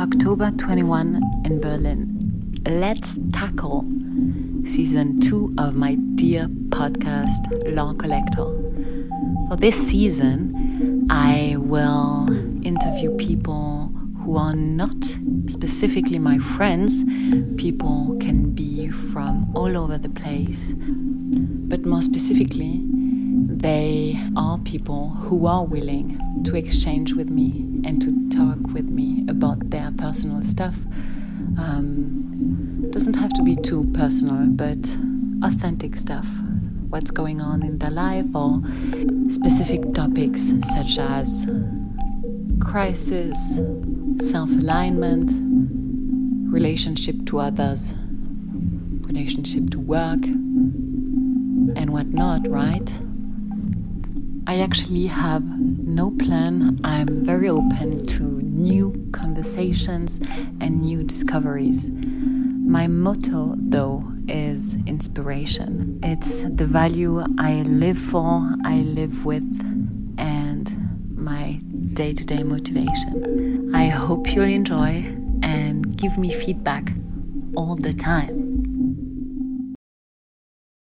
October 21 in Berlin. Let's tackle season two of my dear podcast, Law Collector. For this season, I will interview people who are not specifically my friends. People can be from all over the place, but more specifically, they are people who are willing to exchange with me and to talk with me about their personal stuff. Um, doesn't have to be too personal, but authentic stuff. What's going on in their life, or specific topics such as crisis, self alignment, relationship to others, relationship to work, and whatnot, right? I actually have no plan. I'm very open to new conversations and new discoveries. My motto, though, is inspiration. It's the value I live for, I live with, and my day to day motivation. I hope you'll enjoy and give me feedback all the time.